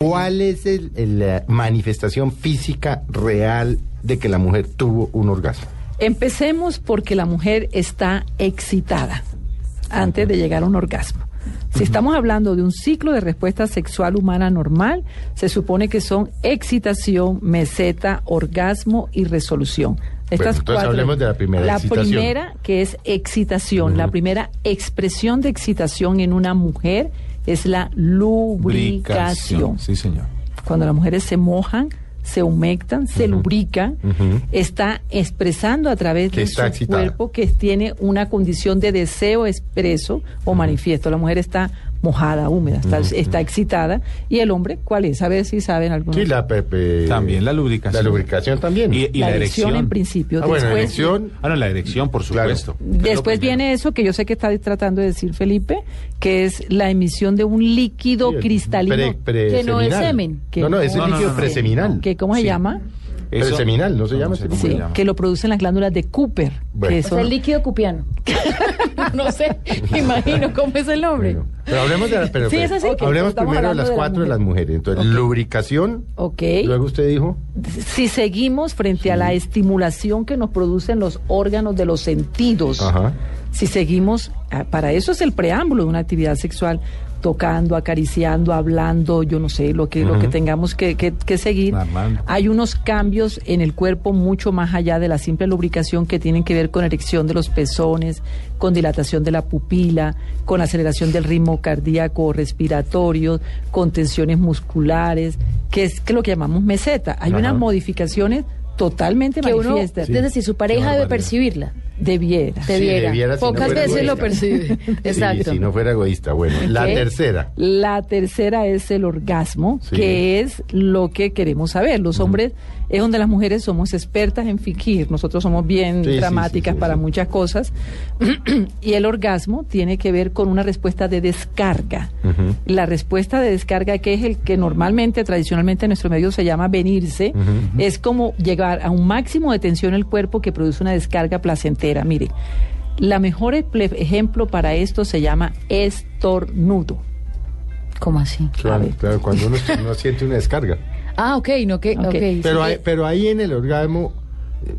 ¿Cuál es el- el, la manifestación física real de que la mujer tuvo un orgasmo? Empecemos porque la mujer está excitada antes de llegar a un orgasmo. Si estamos hablando de un ciclo de respuesta sexual humana normal, se supone que son excitación, meseta, orgasmo y resolución. entonces hablemos de la primera, La excitación. primera, que es excitación, la primera expresión de excitación en una mujer es la lubricación. Sí, señor. Cuando las mujeres se mojan, se humectan, se lubrican, está expresando a través Que de su excitada. cuerpo que tiene una condición de deseo expreso o manifiesto. La mujer está mojada, húmeda, está, está excitada. ¿Y el hombre cuál es? A ver si saben algunos. Sí, la pepe. También la lubricación. La lubricación también. Y, y la, la, erección, erección. en principio. Ah, bueno, Después, erección. Ah, no, la erección, por Claro. supuesto. Después viene eso que yo sé que está tratando de decir Felipe, que es la emisión de un líquido Sí, cristalino pre- que no es semen. Que No, no, es el no, líquido no, no. preseminal. que ¿Cómo se Sí. llama? Eso- Preseminal, ¿no se llama? sé ese cómo líquido? se Sí, llama. que lo producen las glándulas de Cooper. Bueno. que O son- O sea, el líquido cupiano. no sé, me imagino cómo es el nombre. Bueno, pero hablemos de la, pero, Sí, pero, es que hablemos primero de las de las cuatro de las mujeres. Entonces, lubricación. Ok. Luego usted dijo. Si seguimos frente a la estimulación que nos producen los órganos de los sentidos, Ajá. si seguimos, ah, para eso es el preámbulo de una actividad sexual, tocando, acariciando, hablando, yo no sé, lo que, lo que tengamos que, que- que seguir. Armando. Hay unos cambios en el cuerpo mucho más allá de la simple lubricación que tienen que ver con erección de los pezones, con dilatación de la pupila, con aceleración del ritmo cardíaco o respiratorio, con tensiones musculares, que es que lo que llamamos meseta. Hay unas modificaciones totalmente Que uno, manifiestas. es decir, su pareja debe percibirla. Debiera. Sí, Debiera. debiera si no Pocas veces lo percibe. Sí, Exacto. si no fuera egoísta. Bueno, la tercera. La tercera es el orgasmo, Sí. que es lo que queremos saber. Los hombres es donde las mujeres somos expertas en fingir. Nosotros somos bien Sí, sí, dramáticas sí, sí, para sí. muchas cosas. y el orgasmo tiene que ver con una respuesta de descarga. La respuesta de descarga, que es el que normalmente, tradicionalmente en nuestro medio se llama venirse, es como llegar a un máximo de tensión en el cuerpo que produce una descarga placentera. Mire, la mejor ejemplo para esto se llama estornudo. ¿Cómo así? Claro, claro, cuando uno, uno siente una descarga. Ah, ok, no que. Pero, sí hay- pero ahí en el orgasmo,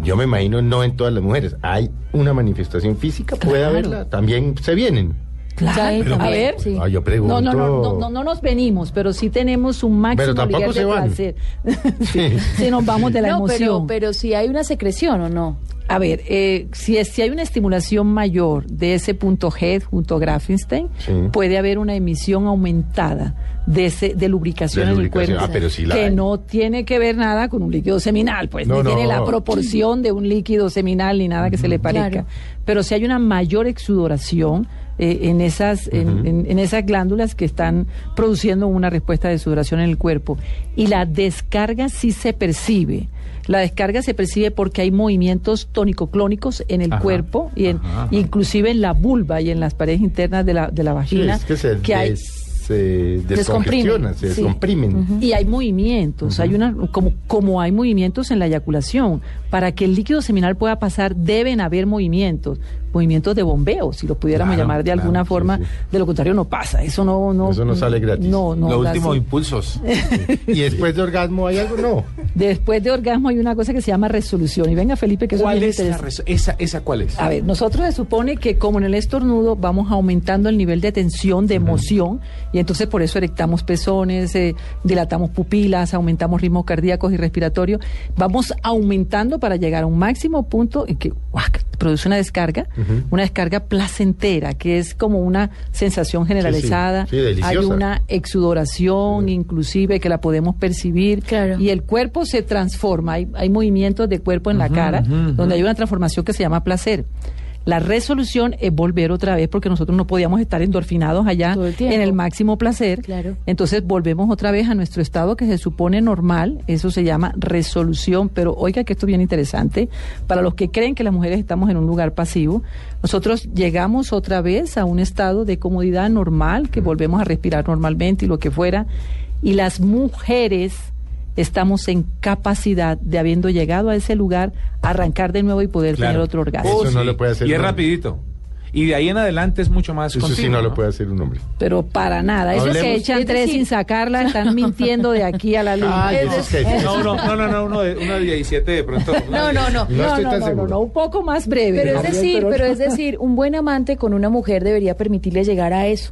yo me imagino no en todas las mujeres, hay una manifestación física, puede Claro. haberla, también se vienen. Claro, Pero- a ver. Sí. Ah, yo pregunto. No, no, no, no, no, no nos venimos, pero sí tenemos un máximo Pero tampoco nivel se de van. placer. sí, sí nos vamos de la no, pero, emoción. pero si hay una secreción o no. A ver, eh, si, es- si hay una estimulación mayor de ese punto G junto a Grafenstein, Sí. puede haber una emisión aumentada de, ese, de lubricación De en lubricación. el cuerpo. Ah, pero sí la que hay. no tiene que ver nada con un líquido seminal, pues No, tiene la proporción de un líquido seminal ni nada que se le parezca. Claro. Pero si hay una mayor exudoración eh, en, esas, en, en- en esas glándulas que están produciendo una respuesta de sudoración en el cuerpo. Y la descarga sí se percibe. La descarga se percibe porque hay movimientos tónico-clónicos en el Ajá, cuerpo, y en, ajá, ajá. inclusive en la vulva y en las paredes internas de la, de la Sí, vagina. es que se, que hay- se sí. descomprimen. y hay movimientos, hay una como como hay movimientos en la eyaculación, para que el líquido seminal pueda pasar deben haber movimientos, movimientos de bombeo, si lo pudiéramos Claro, llamar de claro, alguna forma, sí. de lo contrario no pasa, eso no no Eso no sale gratis. No, no. Lo último, impulsos. Y después de orgasmo hay algo, no. Después de orgasmo hay una cosa que se llama resolución y venga Felipe que eso ¿Cuál es la esa, esa cuál es? A ver, nosotros se supone que como en el estornudo vamos aumentando el nivel de tensión, de emoción, y entonces por eso erectamos pezones, eh, dilatamos pupilas, aumentamos ritmos cardíacos y respiratorios. Vamos aumentando para llegar a un máximo punto en que ¡guac! Produce una descarga, una descarga placentera, que es como una sensación generalizada. Sí. Hay una exudoración, inclusive, que la podemos percibir. Claro. Y el cuerpo se transforma. Hay, hay movimientos de cuerpo en la cara, donde hay una transformación que se llama placer. La resolución es volver otra vez porque nosotros no podíamos estar endorfinados allá el en el máximo placer. Claro. Entonces volvemos otra vez a nuestro estado que se supone normal. Eso se llama resolución. Pero oiga que esto es bien interesante. Para los que creen que las mujeres estamos en un lugar pasivo, nosotros llegamos otra vez a un estado de comodidad normal, que volvemos a respirar normalmente y lo que fuera. Y las mujeres estamos en capacidad de habiendo llegado a ese lugar, arrancar de nuevo y poder Claro. tener otro orgasmo. Eso no lo puede hacer Y es rapidito. Y de ahí en adelante es mucho más Eso sí continuo, no lo puede hacer un hombre. Pero para nada. Eso que echan Es tres sin sacarla están mintiendo de aquí a la luna. Ay, es que- No, no, no, no, no, uno de, uno de 17 de pronto. No, no, no. No estoy tan no, seguro. no, un poco más breve. Pero es decir, pero no. es decir, un buen amante con una mujer debería permitirle llegar a eso.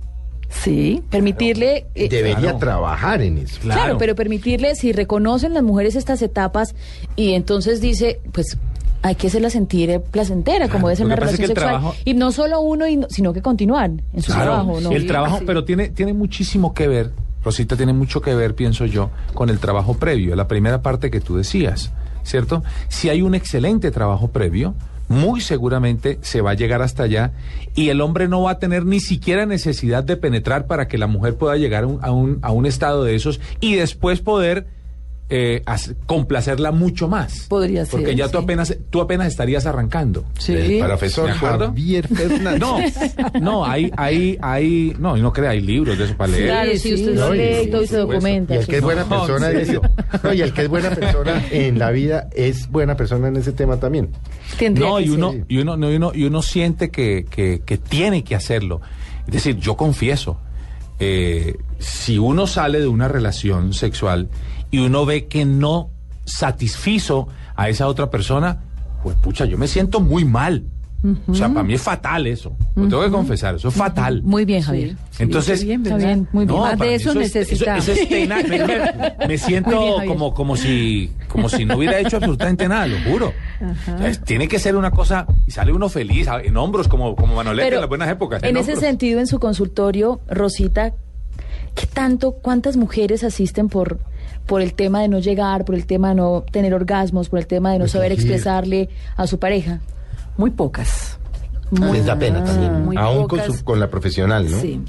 Sí. Permitirle. eh, Debería Claro. trabajar en eso. Claro. pero permitirle, si reconocen las mujeres estas etapas y entonces dice, pues hay que hacerla sentir eh, placentera, como debe ser una es relación que sexual. trabajo- Y no solo uno, y no- sino que continuar en su Claro, trabajo. ¿no? el trabajo, pero tiene, tiene muchísimo que ver, Rosita, tiene mucho que ver, pienso yo, con el trabajo previo, la primera parte que tú decías, ¿cierto? Si hay un excelente trabajo previo, muy seguramente se va a llegar hasta allá y el hombre no va a tener ni siquiera necesidad de penetrar para que la mujer pueda llegar a un, a un, a un estado de esos y después poder eh, complacerla mucho más. Podría ser, Porque ya tú sí. apenas, tú apenas estarías arrancando. Sí. El profesor. Javier Fernández. No, no, hay, hay, hay, no, y no crea, hay libros de eso para leer. Claro, Sí, si usted no, lee y todo y se documenta. Y el que es buena No, persona ¿en no, y el que es buena persona en la vida es buena persona en ese tema también. Tendría No, y uno, y uno, no, y uno, y uno siente que, que, que tiene que hacerlo. Es decir, yo confieso, eh, si uno sale de una relación sexual y uno ve que no satisfizo a esa otra persona, pues pucha, yo me siento muy mal. O sea, para mí es fatal eso. Lo tengo que confesar, eso es fatal. Muy bien, Javier. Sí, Entonces, está bien, Está ¿verdad? bien, muy bien. Más para de eso es- eso es. Me, siento bien, como, como, si, como si no hubiera hecho absolutamente nada, lo juro. O sea, es- tiene que ser una cosa, y sale uno feliz, a- en hombros, como, como Manolete en las buenas épocas. en ese sentido, en su consultorio, Rosita, ¿qué tanto, cuántas mujeres asisten por, por el tema de no llegar, por el tema de no tener orgasmos, por el tema de no saber expresarle a su pareja? Muy pocas. Les da pena también. muy Aún con, su- con la profesional, ¿no? Sí.